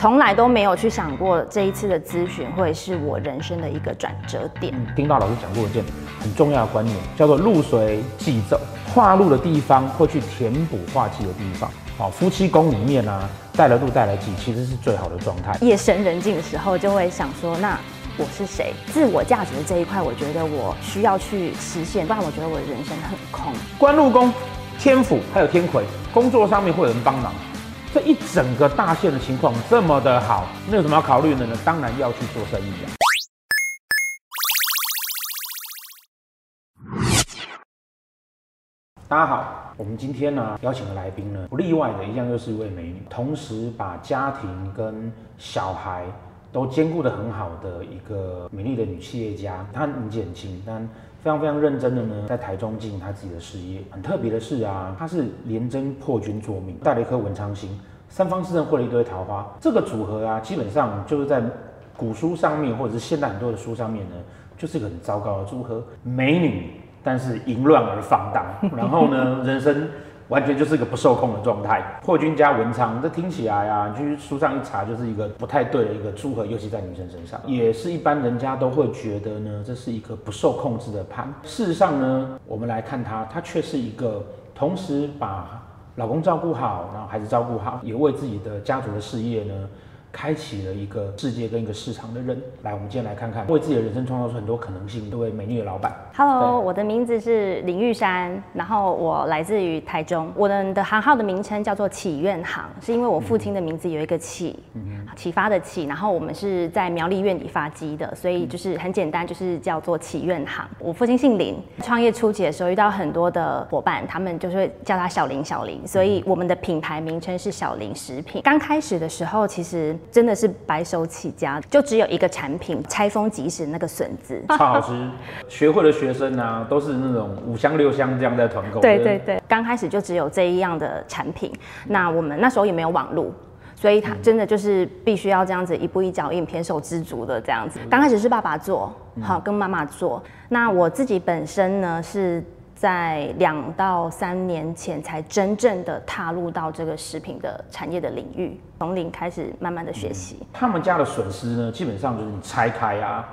从来都没有去想过这一次的咨询会是我人生的一个转折点。丁大老师讲过一件很重要的观念，叫做路随即走，化禄的地方会去填补化忌的地方。好，夫妻宫里面啊，带了路带了忌，其实是最好的状态。夜深人静的时候，就会想说，那我是谁？自我价值的这一块，我觉得我需要去实现，不然我觉得我的人生很空。官禄宫、天府还有天魁，工作上面会有人帮忙。这一整个大限的情况这么的好，那有什么要考虑的呢？当然要去做生意啊。大家好，我们今天呢邀请的来宾呢，不例外的一样又是一位美女，同时把家庭跟小孩都兼顾得很好的一个美丽的女企业家。她年纪很轻，但非常非常认真的呢，在台中经营他自己的事业。很特别的是啊，他是廉贞破军作命，带了一颗文昌星，三方四正获了一堆桃花。这个组合啊，基本上就是在古书上面，或者是现代很多的书上面呢，就是一个很糟糕的组合。美女，但是淫乱而放荡，然后呢，人生。完全就是一个不受控的状态。破军加文昌，这听起来啊，去书上一查，就是一个不太对的一个组合，尤其在女生身上，也是一般人家都会觉得呢，这是一个不受控制的盘。事实上呢，我们来看她，她却是一个同时把老公照顾好，然后孩子照顾好，也为自己的家族的事业呢。开启了一个世界跟一个市场的人，来，我们今天来看看为自己的人生创造出很多可能性。这位美丽的老板，Hello，我的名字是林玉山，然后我来自于台中。我的的行号的名称叫做启愿行，是因为我父亲的名字有一个启，嗯，启发的启，然后我们是在苗栗院里发迹的，所以就是很简单，就是叫做启愿行。我父亲姓林，创业初期的时候遇到很多的伙伴，他们就是会叫他小林小林，所以我们的品牌名称是小林食品。刚开始的时候，其实。真的是白手起家，就只有一个产品，拆封即食那个笋子，超好吃。学会的学生啊，都是那种五香六香这样在团购。对对对，刚开始就只有这一样的产品。那我们那时候也没有网路，所以他真的就是必须要这样子一步一脚印，胼手知足的这样子。刚开始是爸爸做，好跟妈妈做。那我自己本身呢是。在两到三年前才真正的踏入到这个食品的产业的领域，从零开始慢慢的学习。他们家的笋丝呢，基本上就是你拆开啊，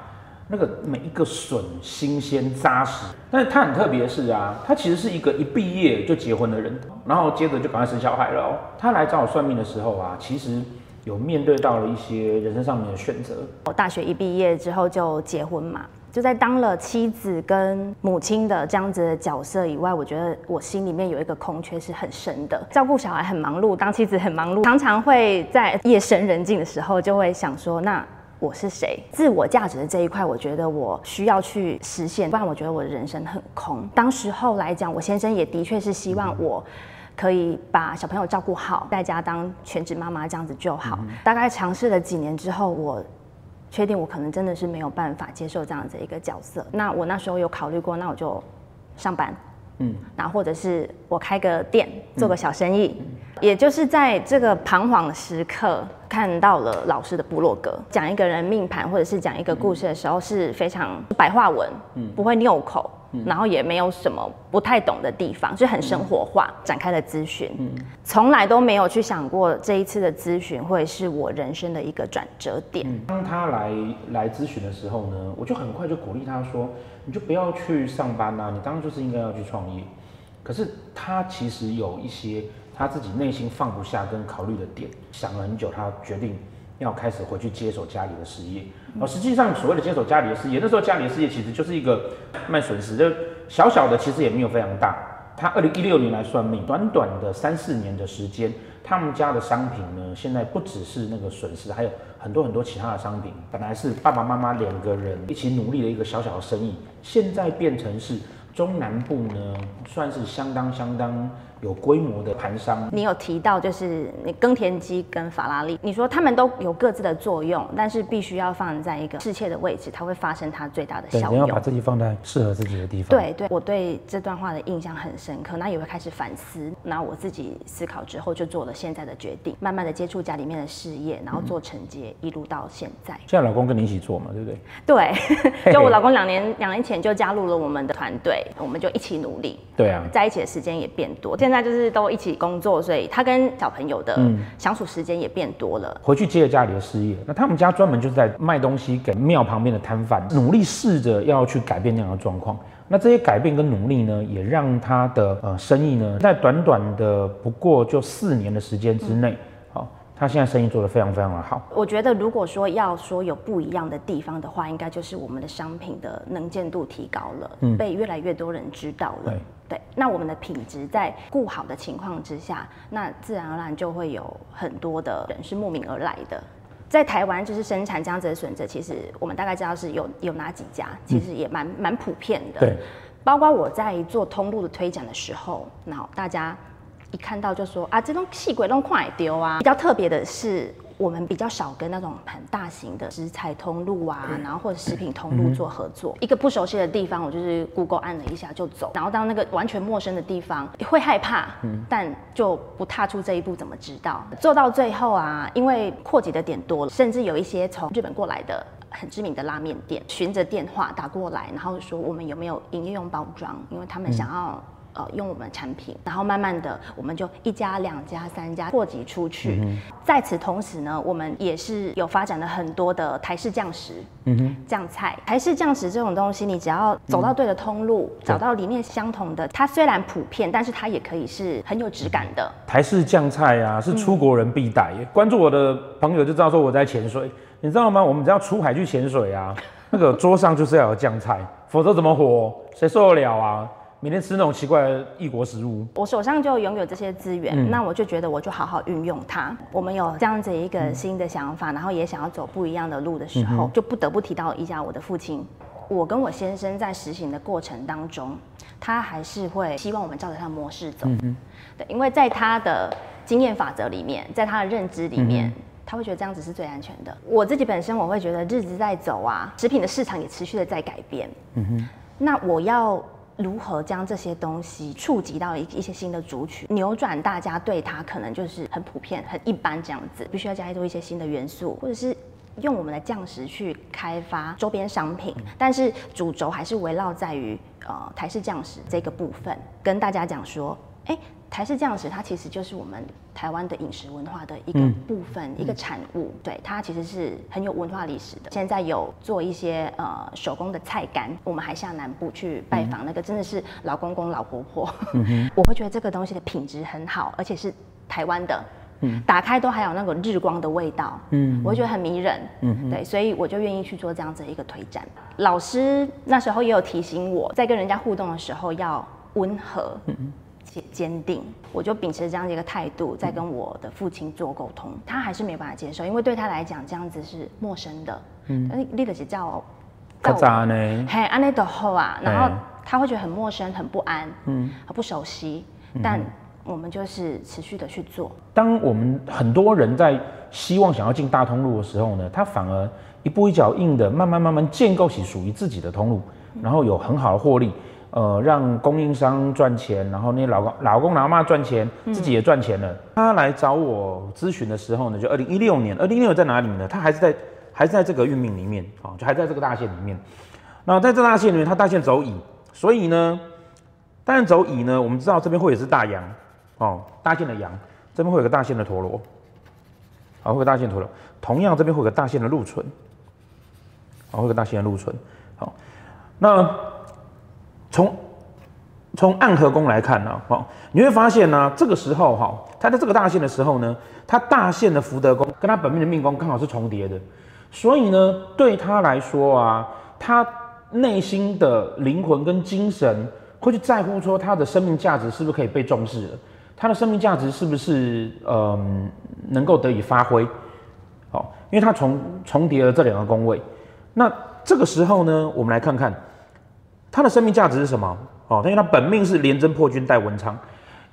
那个每一个笋新鲜扎实。但是他很特别的是啊，他其实是一个一毕业就结婚的人，然后接着就赶快生小孩了哦。他来找我算命的时候啊，其实有面对到了一些人生上面的选择。我大学一毕业之后就结婚嘛。就在当了妻子跟母亲的这样子的角色以外，我觉得我心里面有一个空缺是很深的。照顾小孩很忙碌，当妻子很忙碌，常常会在夜深人静的时候就会想说：那我是谁？自我价值的这一块，我觉得我需要去实现，不然我觉得我的人生很空。当时候来讲，我先生也的确是希望我可以把小朋友照顾好，在家当全职妈妈这样子就好。大概尝试了几年之后，我。确定我可能真的是没有办法接受这样子一个角色，那我那时候有考虑过，那我就上班，嗯，那或者是我开个店，做个小生意，嗯，也就是在这个彷徨的时刻，看到了老师的部落格，讲一个人命盘或者是讲一个故事的时候是非常白话文，嗯，不会拗口。然后也没有什么不太懂的地方，就很生活化展开了咨询，从来都没有去想过这一次的咨询会是我人生的一个转折点。当他来来咨询的时候呢，我就很快就鼓励他说：“你就不要去上班啊，你当然就是应该要去创业。”可是他其实有一些他自己内心放不下跟考虑的点，想了很久，他决定。要开始回去接手家里的事业，而实际上所谓的接手家里的事业，那时候家里的事业其实就是一个卖笋丝，就小小的，其实也没有非常大。他二零一六年来算命，短短的三四年的时间，他们家的商品呢，现在不只是那个损失，还有很多很多其他的商品。本来是爸爸妈妈两个人一起努力的一个小小的生意，现在变成是中南部呢，算是相当相当。有规模的盘商，你有提到就是你耕田机跟法拉利，你说他们都有各自的作用，但是必须要放在一个适切的位置，它会发生它最大的效用。你要把自己放在适合自己的地方。对对，我对这段话的印象很深刻，那也会开始反思。那我自己思考之后，就做了现在的决定，慢慢的接触家里面的事业，然后做承接，一路到现在。现在老公跟你一起做嘛，对不对？对，就我老公两年两年前就加入了我们的团队，我们就一起努力。对啊，在一起的时间也变多。现在就是都一起工作，所以他跟小朋友的相处时间也变多了。回去接着家里的事业，那他们家专门就是在卖东西给庙旁边的摊贩，努力试着要去改变那样的状况。那这些改变跟努力呢，也让他的呃生意呢，在短短的不过就四年的时间之内，嗯，他现在生意做得非常非常的好。我觉得如果说要说有不一样的地方的话，应该就是我们的商品的能见度提高了，嗯，被越来越多人知道了。对，对，那我们的品质在顾好的情况之下，那自然而然就会有很多的人是慕名而来的。在台湾就是生产这样子的笋子，其实我们大概知道是有有哪几家，其实也蛮蛮、嗯、普遍的。对，包括我在做通路的推展的时候，那大家一看到就说啊，这种细鬼弄快丢啊。比较特别的是。我们比较少跟那种很大型的食材通路啊，然后或者食品通路做合作。一个不熟悉的地方，我就是 Google 按了一下就走。然后到那个完全陌生的地方，会害怕，但就不踏出这一步，怎么知道？做到最后啊，因为扩及的点多了，甚至有一些从日本过来的很知名的拉面店，循着电话打过来，然后说我们有没有营业用包装，因为他们想要。呃，用我们的产品，然后慢慢的，我们就一家、两家、三家扩及出去。嗯、在此同时呢，我们也是有发展了很多的台式酱食、嗯哼，酱菜。台式酱食这种东西，你只要走到对的通路，嗯、找到理念相同的，它虽然普遍，但是它也可以是很有质感的。台式酱菜啊，是出国人必带。嗯、关注我的朋友就知道说我在潜水，你知道吗？我们只要出海去潜水啊，那个桌上就是要有酱菜，否则怎么活？谁受得了啊？每天吃那种奇怪的异国食物，我手上就拥有这些资源，嗯，那我就觉得我就好好运用它。我们有这样子一个新的想法，嗯，然后也想要走不一样的路的时候，嗯，就不得不提到一下我的父亲。我跟我先生在实行的过程当中，他还是会希望我们照着他的模式走，嗯，对，因为在他的经验法则里面，在他的认知里面，嗯，他会觉得这样子是最安全的。我自己本身我会觉得日子在走啊，食品的市场也持续的在改变，嗯哼，那我要。如何将这些东西触及到一一些新的族群，扭转大家对它可能就是很普遍、很一般这样子，必须要加入一些新的元素，或者是用我们的酱食去开发周边商品，但是主轴还是围绕在于呃台式酱食这个部分，跟大家讲说，哎、欸。台式酱食，它其实就是我们台湾的饮食文化的一个部分，嗯、一个产物。对，它其实是很有文化历史的。现在有做一些呃手工的菜干，我们还下南部去拜访那个真的是老公公老婆婆。嗯、我会觉得这个东西的品质很好，而且是台湾的。嗯，打开都还有那个日光的味道。嗯，我会觉得很迷人。嗯，对，所以我就愿意去做这样子一个推展。老师那时候也有提醒我在跟人家互动的时候要温和。嗯。坚定，我就秉持这样的一个态度，在跟我的父亲做沟通，他还是没有办法接受，因为对他来讲，这样子是陌生的。嗯，你的是叫，叫渣呢？嘿，安内的后啊，然后他会觉得很陌生、很不安，嗯，很不熟悉。但我们就是持续的去做。当我们很多人在希望想要进大通路的时候呢，他反而一步一脚印的，慢慢慢慢建构起属于自己的通路，然后有很好的获利。呃，让供应商赚钱，然后那些老公、老公、老妈赚钱，自己也赚钱了。嗯、他来找我咨询的时候呢，就二零一六年，二零一六年在哪里呢？他还是在，还是在这个运命里面啊，就还在这个大线里面。那在这大线里面，他大线走乙，所以呢，大线走乙呢，我们知道这边会有只大羊哦，大线的羊，这边会有个大线的陀螺，好，会有大线陀螺。同样这边会有个大线的禄存，好，会有个大线的禄存，好，那。从从暗合宫来看呢，哦，你会发现呢，这个时候哈，他在这个大限的时候呢，他大限的福德宫跟他本命的命宫刚好是重叠的，所以呢，对他来说啊，他内心的灵魂跟精神会去在乎说他的生命价值是不是可以被重视了，他的生命价值是不是嗯能够得以发挥，好，因为他重重叠了这两个宫位，那这个时候呢，我们来看看。他的生命价值是什么？哦，因为它本命是廉贞破军带文昌。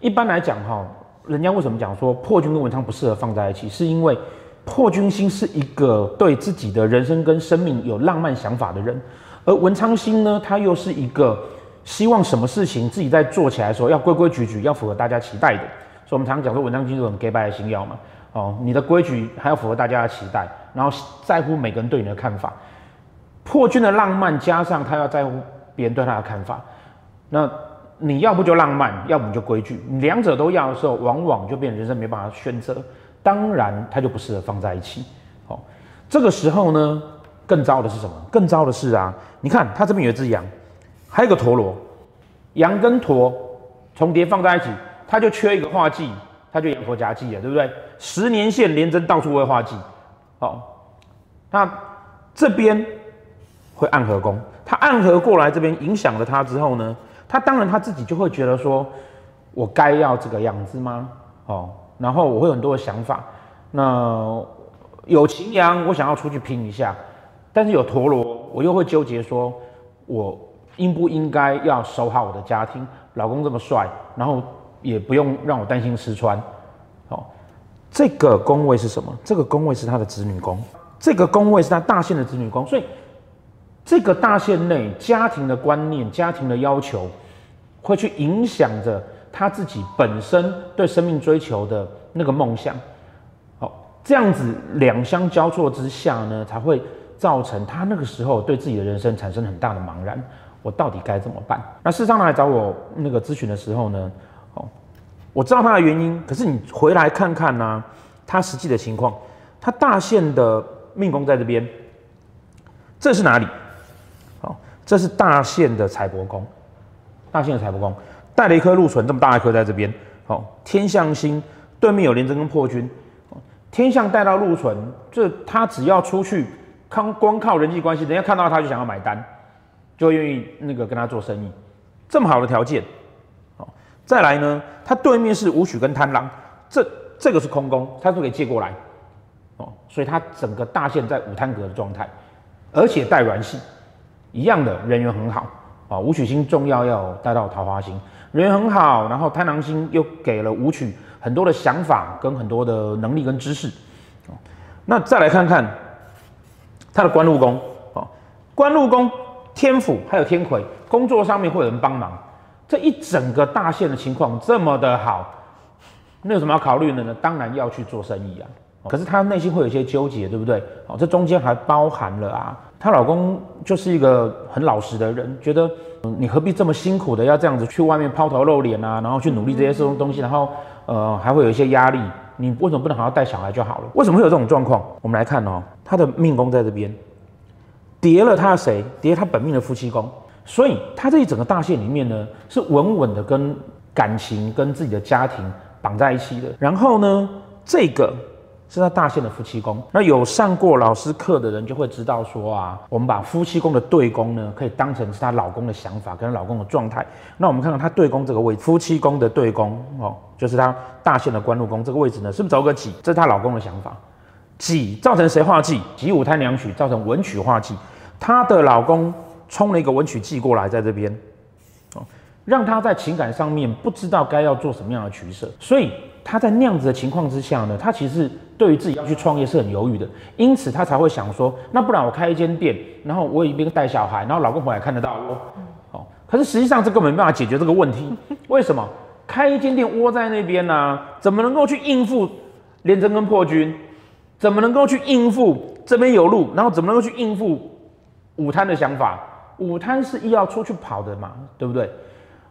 一般来讲，哈，人家为什么讲说破军跟文昌不适合放在一起？是因为破军星是一个对自己的人生跟生命有浪漫想法的人，而文昌星呢，他又是一个希望什么事情自己在做起来的时候要规规矩矩，要符合大家期待的。所以我们常常讲说文昌星是很假掰的星曜嘛。哦，你的规矩还要符合大家的期待，然后在乎每个人对你的看法。破军的浪漫加上他要在乎。别人对他的看法，那你要不就浪漫，要不你就规矩，两者都要的时候，往往就变人生没办法选择。当然，它就不适合放在一起。好，这个时候呢，更糟的是什么？更糟的是啊，你看它这边有一只羊，还有个陀螺，羊跟陀重叠放在一起，它就缺一个化忌，它就羊驼夹忌了，对不对？十年线连针到处会化忌。好，那这边会暗合宫，他暗合过来这边影响了他之后呢？他当然他自己就会觉得说，我该要这个样子吗？哦，然后我会有很多的想法。那有擎羊，我想要出去拼一下，但是有陀螺，我又会纠结说，我应不应该要守好我的家庭？老公这么帅，然后也不用让我担心失穿。哦，这个宫位是什么？这个宫位是他的子女宫，这个宫位是他大限的子女宫，所以。这个大限内家庭的观念、家庭的要求，会去影响着他自己本身对生命追求的那个梦想。好，这样子两相交错之下呢，才会造成他那个时候对自己的人生产生很大的茫然。我到底该怎么办？那事实上来找我那个咨询的时候呢，哦，我知道他的原因，可是你回来看看呢、他实际的情况，他大限的命宫在这边，这是哪里？这是大限的财帛宫，大限的财帛宫带了一颗禄存，这么大一颗在这边。好，天象星对面有廉贞跟破军，天象带到禄存，这他只要出去，靠光靠人际关系，人家看到他就想要买单，就愿意那个跟他做生意，这么好的条件。好，再来呢，他对面是武曲跟贪狼，这这个是空宫，他都可以借过来。哦，所以他整个大限在武贪格的状态，而且带软系。一样的人缘很好。啊，武曲星重要要带到桃花星，人缘很好，然后贪狼星又给了武曲很多的想法跟很多的能力跟知识，那再来看看他的官禄宫。啊，官禄宫天府还有天魁，工作上面会有人帮忙，这一整个大限的情况这么的好，那有什么要考虑的呢？当然要去做生意啊，可是她内心会有一些纠结，对不对？哦，这中间还包含了啊。她老公就是一个很老实的人，觉得嗯你何必这么辛苦的要这样子去外面抛头露脸啊，然后去努力这些东西，然后呃还会有一些压力，你为什么不能好好带小孩就好了？为什么会有这种状况？我们来看哦，她的命宫在这边，叠了他谁？叠她本命的夫妻宫，所以她这一整个大限里面呢，是稳稳的跟感情跟自己的家庭绑在一起的。然后呢，这个。是他大限的夫妻宫，那有上过老师课的人就会知道说啊，我们把夫妻宫的对宫呢，可以当成是她老公的想法跟老公的状态。那我们看看他对宫这个位置，夫妻宫的对宫哦，就是他大限的官禄宫这个位置呢，是不是走个己？这是她老公的想法。己造成谁化忌？己午贪两曲造成文曲化忌，她的老公冲了一个文曲忌过来，在这边哦，让她在情感上面不知道该要做什么样的取舍，所以。他在那样子的情况之下呢，他其实对于自己要去创业是很犹豫的，因此他才会想说，那不然我开一间店，然后我一边带小孩，然后老公回来看得到我。哦，可是实际上这根本没办法解决这个问题。为什么？开一间店窝在那边呢、啊？怎么能够去应付廉政跟破军？怎么能够去应付这边有路？然后怎么能够去应付武贪的想法？武贪是一要出去跑的嘛，对不对？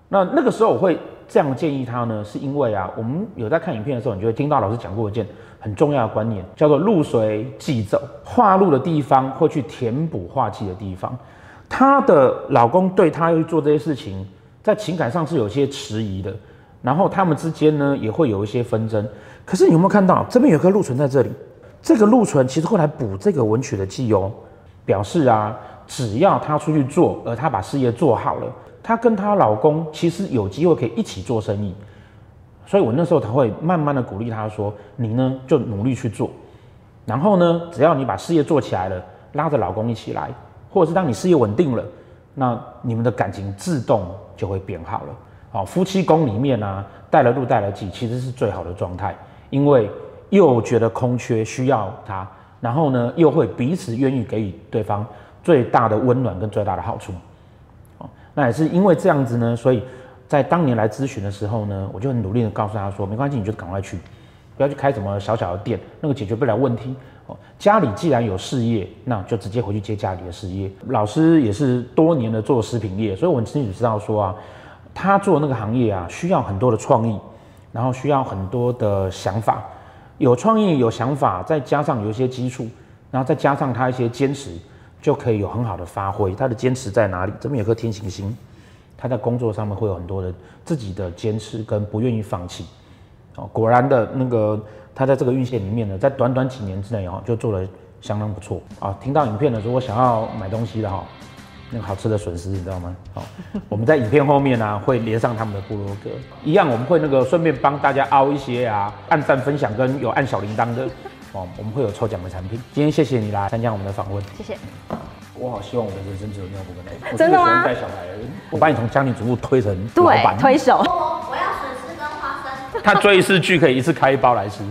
那那个时候我会这样建议他呢，是因为啊，我们有在看影片的时候，你就会听到老师讲过一件很重要的观念，叫做禄随忌走，化露的地方会去填补化气的地方。她的老公对她要去做这些事情，在情感上是有些迟疑的，然后他们之间呢也会有一些纷争。可是你有没有看到这边有颗禄存在这里？这个禄存其实后来补这个文曲的忌哦，表示啊，只要他出去做，而他把事业做好了。她跟她老公其实有机会可以一起做生意，所以我那时候才会慢慢的鼓励她说：“你呢就努力去做，然后呢，只要你把事业做起来了，拉着老公一起来，或者是当你事业稳定了，那你们的感情自动就会变好了。好，夫妻宫里面呢、带了禄带了忌，其实是最好的状态，因为又觉得空缺需要他，然后呢又会彼此愿意给予对方最大的温暖跟最大的好处。”那也是因为这样子呢，所以在当年来咨询的时候呢，我就很努力的告诉他说，没关系，你就赶快去，不要去开什么小小的店，那个解决不了问题。哦，家里既然有事业，那就直接回去接家里的事业。老师也是多年的做食品业，所以我很清楚知道说啊，他做那个行业啊，需要很多的创意，然后需要很多的想法。有创意、有想法，再加上有一些基础，然后再加上他一些坚持，就可以有很好的发挥。他的坚持在哪里？这边有颗天行星，他在工作上面会有很多的自己的坚持跟不愿意放弃。哦，果然的那个他在这个运线里面呢，在短短几年之内哦，就做得相当不错啊。听到影片的时候，我想要买东西的哈。那个好吃的笋丝，你知道吗？好，我们在影片后面呢、会连上他们的部落格，一样我们会那个顺便帮大家凹一些啊，按赞分享跟有按小铃铛的哦，我们会有抽奖的产品。今天谢谢你来参加我们的访问，谢谢。我好希望我的人生只有尿布跟内裤。真的吗？带小孩，我把你从家庭主妇推成老板，对，推手。我我要笋丝跟花生。他追一次剧可以一次开一包来吃。